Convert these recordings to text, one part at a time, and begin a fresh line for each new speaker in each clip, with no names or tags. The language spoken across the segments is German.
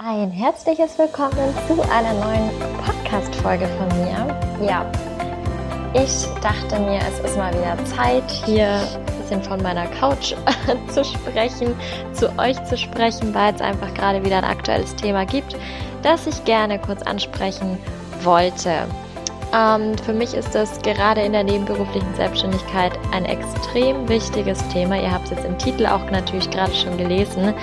Ein herzliches Willkommen zu einer neuen Podcast-Folge von mir. Ja, ich dachte mir, es ist mal wieder Zeit, hier ein bisschen von meiner Couch zu sprechen, zu euch zu sprechen, weil es einfach gerade wieder ein aktuelles Thema gibt, das ich gerne kurz ansprechen wollte. Ähm, für mich ist das gerade in der nebenberuflichen Selbstständigkeit ein extrem wichtiges Thema. Ihr habt es jetzt im Titel auch natürlich gerade schon gelesen,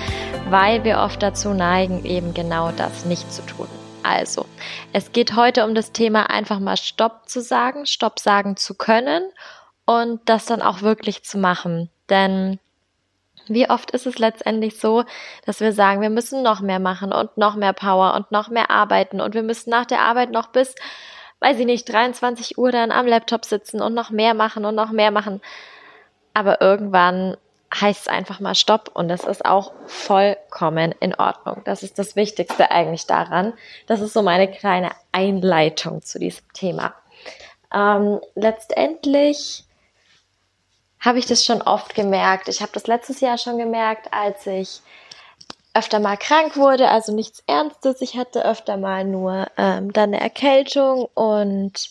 weil wir oft dazu neigen, eben genau das nicht zu tun. Also, es geht heute um das Thema einfach mal Stopp zu sagen, Stopp sagen zu können und das dann auch wirklich zu machen. Denn wie oft ist es letztendlich so, dass wir sagen, wir müssen noch mehr machen und noch mehr Power und noch mehr arbeiten und wir müssen nach der Arbeit noch bis weiß ich nicht, 23 Uhr dann am Laptop sitzen und noch mehr machen und noch mehr machen. Aber irgendwann heißt es einfach mal Stopp und das ist auch vollkommen in Ordnung. Das ist das Wichtigste eigentlich daran. Das ist so meine kleine Einleitung zu diesem Thema. Ähm, letztendlich habe ich das schon oft gemerkt. Ich habe das letztes Jahr schon gemerkt, als ich öfter mal krank wurde, also nichts Ernstes. Ich hatte öfter mal nur ähm, dann eine Erkältung und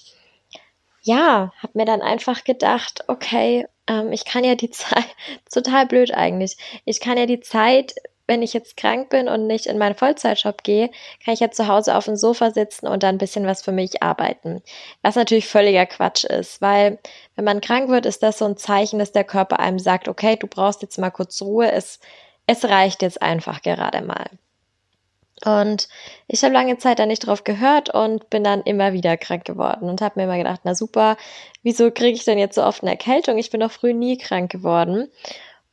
ja, habe mir dann einfach gedacht, okay, ähm, ich kann ja die Zeit, total blöd eigentlich, ich kann ja die Zeit, wenn ich jetzt krank bin und nicht in meinen Vollzeitjob gehe, kann ich ja zu Hause auf dem Sofa sitzen und dann ein bisschen was für mich arbeiten. Was natürlich völliger Quatsch ist, weil wenn man krank wird, ist das so ein Zeichen, dass der Körper einem sagt, okay, du brauchst jetzt mal kurz Ruhe, es es reicht jetzt einfach gerade mal. Und ich habe lange Zeit da nicht drauf gehört und bin dann immer wieder krank geworden und habe mir immer gedacht, na super, wieso kriege ich denn jetzt so oft eine Erkältung? Ich bin doch früh nie krank geworden.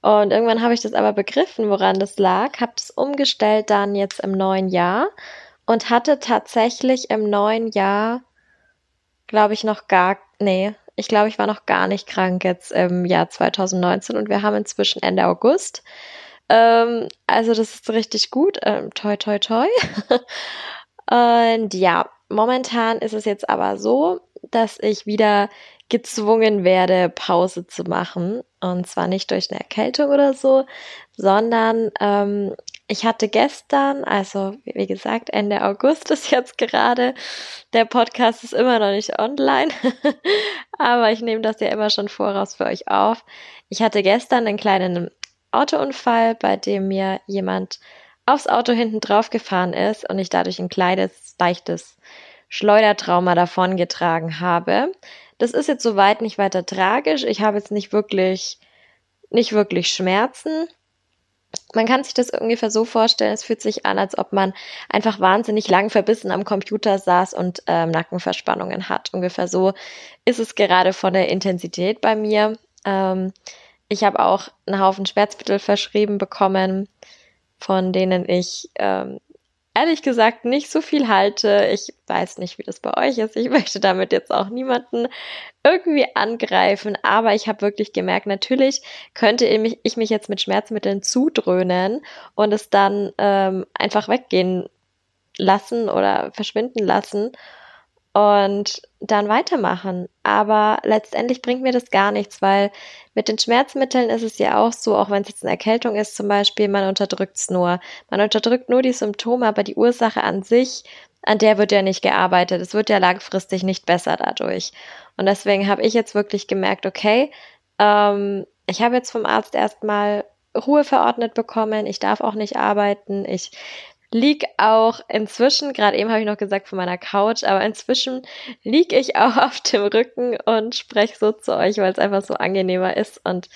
Und irgendwann habe ich das aber begriffen, woran das lag, habe es umgestellt dann jetzt im neuen Jahr und hatte tatsächlich im neuen Jahr, glaube ich, noch gar, nee, ich glaube, ich war noch gar nicht krank jetzt im Jahr 2019 und wir haben inzwischen Ende August. Ähm, also das ist richtig gut. Ähm, toi, toi, toi. Und ja, momentan ist es jetzt aber so, dass ich wieder gezwungen werde, Pause zu machen. Und zwar nicht durch eine Erkältung oder so, sondern ähm, ich hatte gestern, also wie gesagt, Ende August ist jetzt gerade, der Podcast ist immer noch nicht online, aber ich nehme das ja immer schon voraus für euch auf. Ich hatte gestern einen kleinen Autounfall, bei dem mir jemand aufs Auto hinten drauf gefahren ist und ich dadurch ein kleines, leichtes Schleudertrauma davongetragen habe. Das ist jetzt soweit nicht weiter tragisch. Ich habe jetzt nicht wirklich, nicht wirklich Schmerzen. Man kann sich das ungefähr so vorstellen, es fühlt sich an, als ob man einfach wahnsinnig lang verbissen am Computer saß und ähm, Nackenverspannungen hat. Ungefähr so ist es gerade von der Intensität bei mir. Ähm, ich habe auch einen Haufen Schmerzmittel verschrieben bekommen, von denen ich ähm, ehrlich gesagt nicht so viel halte. Ich weiß nicht, wie das bei euch ist. Ich möchte damit jetzt auch niemanden irgendwie angreifen, aber ich habe wirklich gemerkt, natürlich könnte ich mich jetzt mit Schmerzmitteln zudröhnen und es dann ähm, einfach weggehen lassen oder verschwinden lassen und dann weitermachen. Aber letztendlich bringt mir das gar nichts, weil mit den Schmerzmitteln ist es ja auch so, auch wenn es jetzt eine Erkältung ist zum Beispiel, man unterdrückt es nur. Man unterdrückt nur die Symptome, aber die Ursache an sich, an der wird ja nicht gearbeitet. Es wird ja langfristig nicht besser dadurch. Und deswegen habe ich jetzt wirklich gemerkt, okay, ähm, ich habe jetzt vom Arzt erstmal Ruhe verordnet bekommen, ich darf auch nicht arbeiten, ich lieg auch inzwischen, gerade eben habe ich noch gesagt von meiner Couch, aber inzwischen lieg ich auch auf dem Rücken und spreche so zu euch, weil es einfach so angenehmer ist und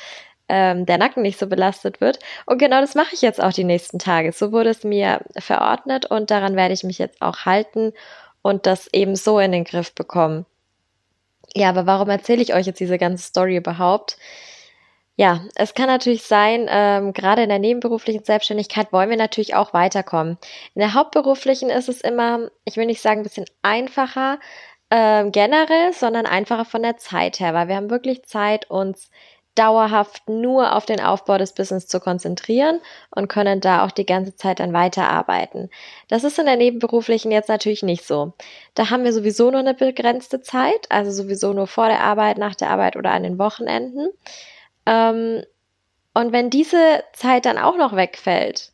ähm, der Nacken nicht so belastet wird. Und genau das mache ich jetzt auch die nächsten Tage. So wurde es mir verordnet und daran werde ich mich jetzt auch halten und das eben so in den Griff bekommen. Ja, aber warum erzähle ich euch jetzt diese ganze Story überhaupt? Ja, es kann natürlich sein, ähm, gerade in der nebenberuflichen Selbstständigkeit wollen wir natürlich auch weiterkommen. In der hauptberuflichen ist es immer, ich will nicht sagen ein bisschen einfacher äh, generell, sondern einfacher von der Zeit her, weil wir haben wirklich Zeit, uns dauerhaft nur auf den Aufbau des Business zu konzentrieren und können da auch die ganze Zeit dann weiterarbeiten. Das ist in der nebenberuflichen jetzt natürlich nicht so. Da haben wir sowieso nur eine begrenzte Zeit, also sowieso nur vor der Arbeit, nach der Arbeit oder an den Wochenenden. Ähm, und wenn diese Zeit dann auch noch wegfällt,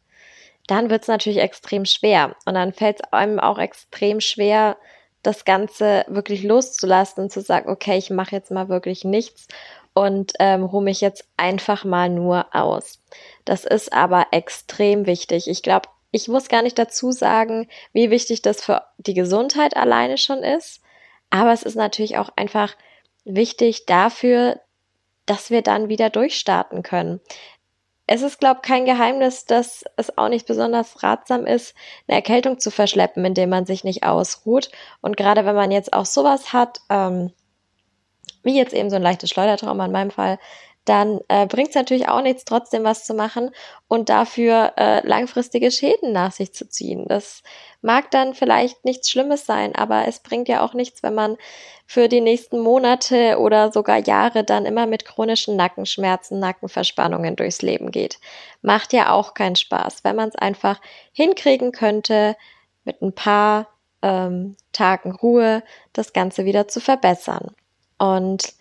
dann wird es natürlich extrem schwer. Und dann fällt es einem auch extrem schwer, das Ganze wirklich loszulassen und zu sagen, okay, ich mache jetzt mal wirklich nichts und ähm, ruhe mich jetzt einfach mal nur aus. Das ist aber extrem wichtig. Ich glaube, ich muss gar nicht dazu sagen, wie wichtig das für die Gesundheit alleine schon ist. Aber es ist natürlich auch einfach wichtig dafür, dass wir dann wieder durchstarten können. Es ist, glaube ich, kein Geheimnis, dass es auch nicht besonders ratsam ist, eine Erkältung zu verschleppen, indem man sich nicht ausruht. Und gerade wenn man jetzt auch sowas hat, ähm, wie jetzt eben so ein leichtes Schleudertrauma in meinem Fall, dann äh, bringt es natürlich auch nichts, trotzdem was zu machen und dafür äh, langfristige Schäden nach sich zu ziehen. Das mag dann vielleicht nichts Schlimmes sein, aber es bringt ja auch nichts, wenn man für die nächsten Monate oder sogar Jahre dann immer mit chronischen Nackenschmerzen, Nackenverspannungen durchs Leben geht. Macht ja auch keinen Spaß, wenn man es einfach hinkriegen könnte, mit ein paar ähm, Tagen Ruhe das Ganze wieder zu verbessern. Und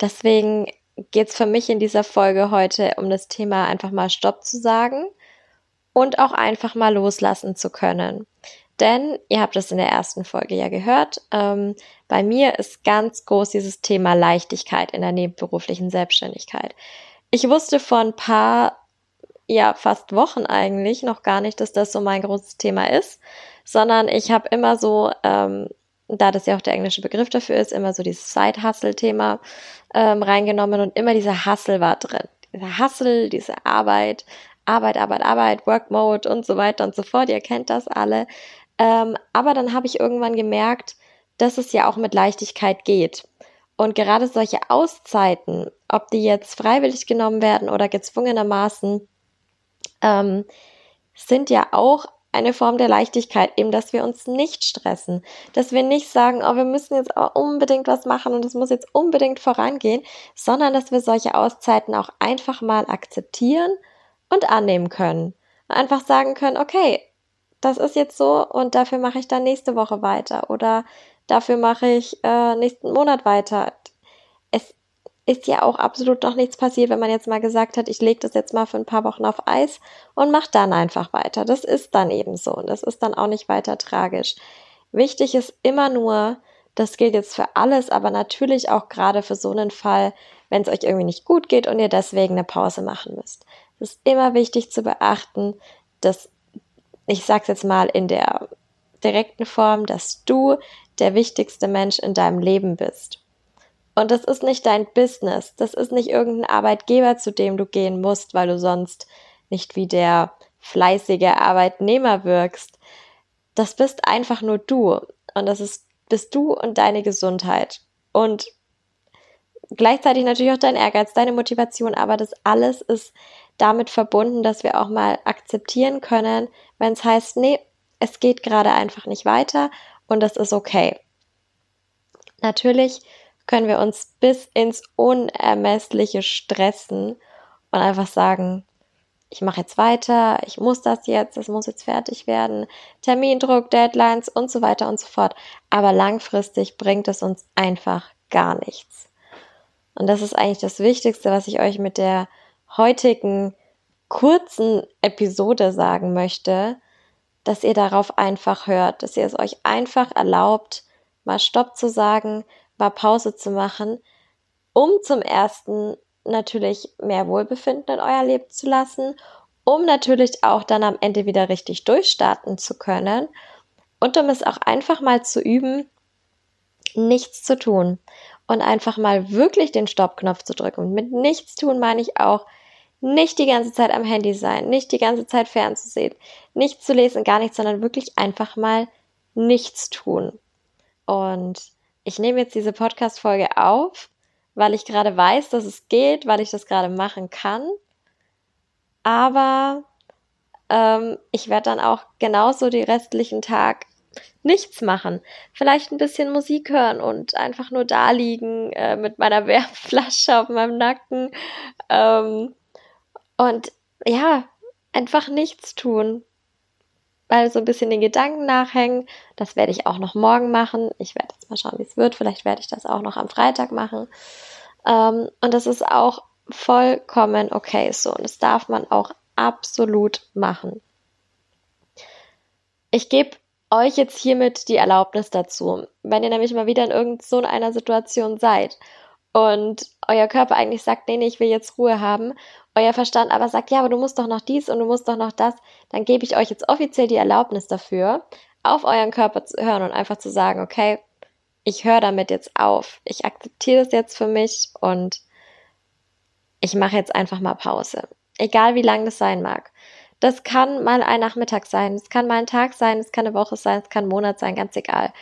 deswegen geht es für mich in dieser Folge heute um das Thema einfach mal Stopp zu sagen und auch einfach mal loslassen zu können. Denn ihr habt es in der ersten Folge ja gehört, ähm, bei mir ist ganz groß dieses Thema Leichtigkeit in der nebenberuflichen Selbstständigkeit. Ich wusste vor ein paar, ja fast Wochen eigentlich noch gar nicht, dass das so mein großes Thema ist, sondern ich habe immer so ähm, da das ja auch der englische Begriff dafür ist, immer so dieses Side-Hustle-Thema ähm, reingenommen und immer dieser Hustle war drin. Dieser Hustle, diese Arbeit, Arbeit, Arbeit, Arbeit, Work Mode und so weiter und so fort. Ihr kennt das alle. Ähm, aber dann habe ich irgendwann gemerkt, dass es ja auch mit Leichtigkeit geht. Und gerade solche Auszeiten, ob die jetzt freiwillig genommen werden oder gezwungenermaßen, ähm, sind ja auch eine Form der Leichtigkeit, eben, dass wir uns nicht stressen, dass wir nicht sagen, oh, wir müssen jetzt auch unbedingt was machen und es muss jetzt unbedingt vorangehen, sondern dass wir solche Auszeiten auch einfach mal akzeptieren und annehmen können. Einfach sagen können, okay, das ist jetzt so und dafür mache ich dann nächste Woche weiter oder dafür mache ich äh, nächsten Monat weiter. Es ist ja auch absolut noch nichts passiert, wenn man jetzt mal gesagt hat, ich lege das jetzt mal für ein paar Wochen auf Eis und mache dann einfach weiter. Das ist dann eben so und das ist dann auch nicht weiter tragisch. Wichtig ist immer nur, das gilt jetzt für alles, aber natürlich auch gerade für so einen Fall, wenn es euch irgendwie nicht gut geht und ihr deswegen eine Pause machen müsst. Es ist immer wichtig zu beachten, dass, ich sag's jetzt mal in der direkten Form, dass du der wichtigste Mensch in deinem Leben bist. Und das ist nicht dein Business. Das ist nicht irgendein Arbeitgeber, zu dem du gehen musst, weil du sonst nicht wie der fleißige Arbeitnehmer wirkst. Das bist einfach nur du. Und das ist, bist du und deine Gesundheit. Und gleichzeitig natürlich auch dein Ehrgeiz, deine Motivation. Aber das alles ist damit verbunden, dass wir auch mal akzeptieren können, wenn es heißt, nee, es geht gerade einfach nicht weiter und das ist okay. Natürlich können wir uns bis ins Unermessliche stressen und einfach sagen, ich mache jetzt weiter, ich muss das jetzt, es muss jetzt fertig werden, Termindruck, Deadlines und so weiter und so fort. Aber langfristig bringt es uns einfach gar nichts. Und das ist eigentlich das Wichtigste, was ich euch mit der heutigen kurzen Episode sagen möchte, dass ihr darauf einfach hört, dass ihr es euch einfach erlaubt, mal Stopp zu sagen, war Pause zu machen, um zum ersten natürlich mehr Wohlbefinden in euer Leben zu lassen, um natürlich auch dann am Ende wieder richtig durchstarten zu können und um es auch einfach mal zu üben, nichts zu tun und einfach mal wirklich den Stoppknopf zu drücken. Und mit nichts tun meine ich auch nicht die ganze Zeit am Handy sein, nicht die ganze Zeit fernzusehen, nichts zu lesen, gar nichts, sondern wirklich einfach mal nichts tun. Und ich nehme jetzt diese Podcast-Folge auf, weil ich gerade weiß, dass es geht, weil ich das gerade machen kann. Aber ähm, ich werde dann auch genauso die restlichen Tag nichts machen. Vielleicht ein bisschen Musik hören und einfach nur da liegen äh, mit meiner Wärmflasche auf meinem Nacken. Ähm, und ja, einfach nichts tun mal so ein bisschen den Gedanken nachhängen. Das werde ich auch noch morgen machen. Ich werde jetzt mal schauen, wie es wird. Vielleicht werde ich das auch noch am Freitag machen. Ähm, und das ist auch vollkommen okay so. Und das darf man auch absolut machen. Ich gebe euch jetzt hiermit die Erlaubnis dazu. Wenn ihr nämlich mal wieder in irgend so Situation seid und euer Körper eigentlich sagt, nee, nee, ich will jetzt Ruhe haben, euer Verstand aber sagt, ja, aber du musst doch noch dies und du musst doch noch das, dann gebe ich euch jetzt offiziell die Erlaubnis dafür, auf euren Körper zu hören und einfach zu sagen, okay, ich höre damit jetzt auf. Ich akzeptiere das jetzt für mich und ich mache jetzt einfach mal Pause. Egal wie lang das sein mag. Das kann mal ein Nachmittag sein, es kann mal ein Tag sein, es kann eine Woche sein, es kann ein Monat sein, ganz egal.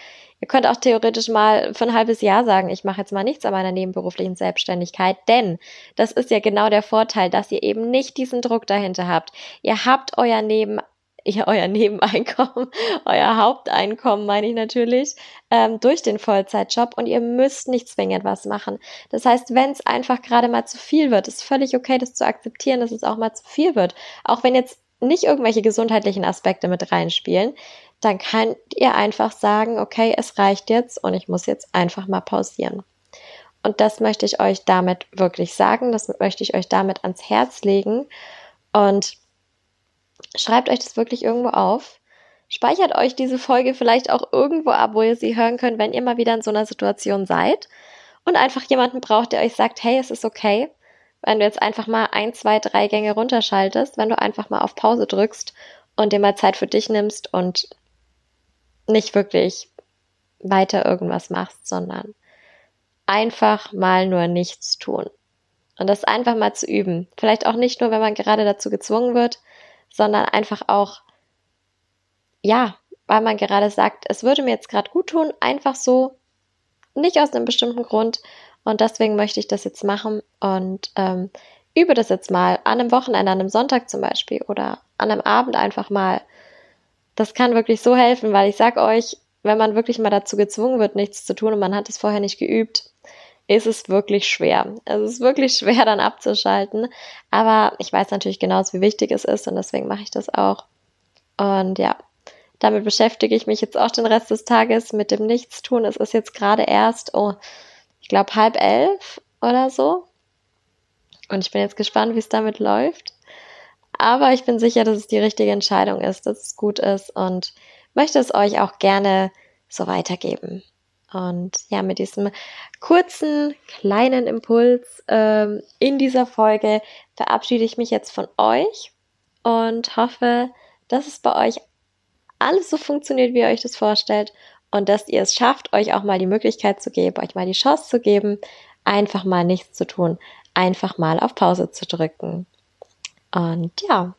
Ihr könnt auch theoretisch mal für ein halbes Jahr sagen, ich mache jetzt mal nichts an meiner nebenberuflichen Selbstständigkeit, denn das ist ja genau der Vorteil, dass ihr eben nicht diesen Druck dahinter habt. Ihr habt euer Neben ihr euer Nebeneinkommen, euer Haupteinkommen, meine ich natürlich, ähm, durch den Vollzeitjob und ihr müsst nicht zwingend was machen. Das heißt, wenn es einfach gerade mal zu viel wird, ist völlig okay, das zu akzeptieren, dass es auch mal zu viel wird. Auch wenn jetzt nicht irgendwelche gesundheitlichen Aspekte mit reinspielen, dann könnt ihr einfach sagen, okay, es reicht jetzt und ich muss jetzt einfach mal pausieren. Und das möchte ich euch damit wirklich sagen, das möchte ich euch damit ans Herz legen und Schreibt euch das wirklich irgendwo auf. Speichert euch diese Folge vielleicht auch irgendwo ab, wo ihr sie hören könnt, wenn ihr mal wieder in so einer Situation seid und einfach jemanden braucht, der euch sagt, hey, es ist okay, wenn du jetzt einfach mal ein, zwei, drei Gänge runterschaltest, wenn du einfach mal auf Pause drückst und dir mal Zeit für dich nimmst und nicht wirklich weiter irgendwas machst, sondern einfach mal nur nichts tun. Und das einfach mal zu üben. Vielleicht auch nicht nur, wenn man gerade dazu gezwungen wird, sondern einfach auch, ja, weil man gerade sagt, es würde mir jetzt gerade gut tun, einfach so, nicht aus einem bestimmten Grund. Und deswegen möchte ich das jetzt machen und ähm, übe das jetzt mal an einem Wochenende, an einem Sonntag zum Beispiel oder an einem Abend einfach mal. Das kann wirklich so helfen, weil ich sag euch, wenn man wirklich mal dazu gezwungen wird, nichts zu tun und man hat es vorher nicht geübt, ist es wirklich schwer. Es ist wirklich schwer dann abzuschalten. Aber ich weiß natürlich genau, wie wichtig es ist und deswegen mache ich das auch. Und ja, damit beschäftige ich mich jetzt auch den Rest des Tages mit dem Nichtstun. Es ist jetzt gerade erst, oh, ich glaube halb elf oder so. Und ich bin jetzt gespannt, wie es damit läuft. Aber ich bin sicher, dass es die richtige Entscheidung ist, dass es gut ist und möchte es euch auch gerne so weitergeben. Und ja, mit diesem kurzen, kleinen Impuls ähm, in dieser Folge verabschiede ich mich jetzt von euch und hoffe, dass es bei euch alles so funktioniert, wie ihr euch das vorstellt und dass ihr es schafft, euch auch mal die Möglichkeit zu geben, euch mal die Chance zu geben, einfach mal nichts zu tun, einfach mal auf Pause zu drücken. Und ja,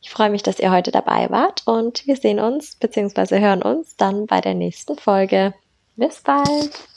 ich freue mich, dass ihr heute dabei wart und wir sehen uns bzw. hören uns dann bei der nächsten Folge. Bis bald!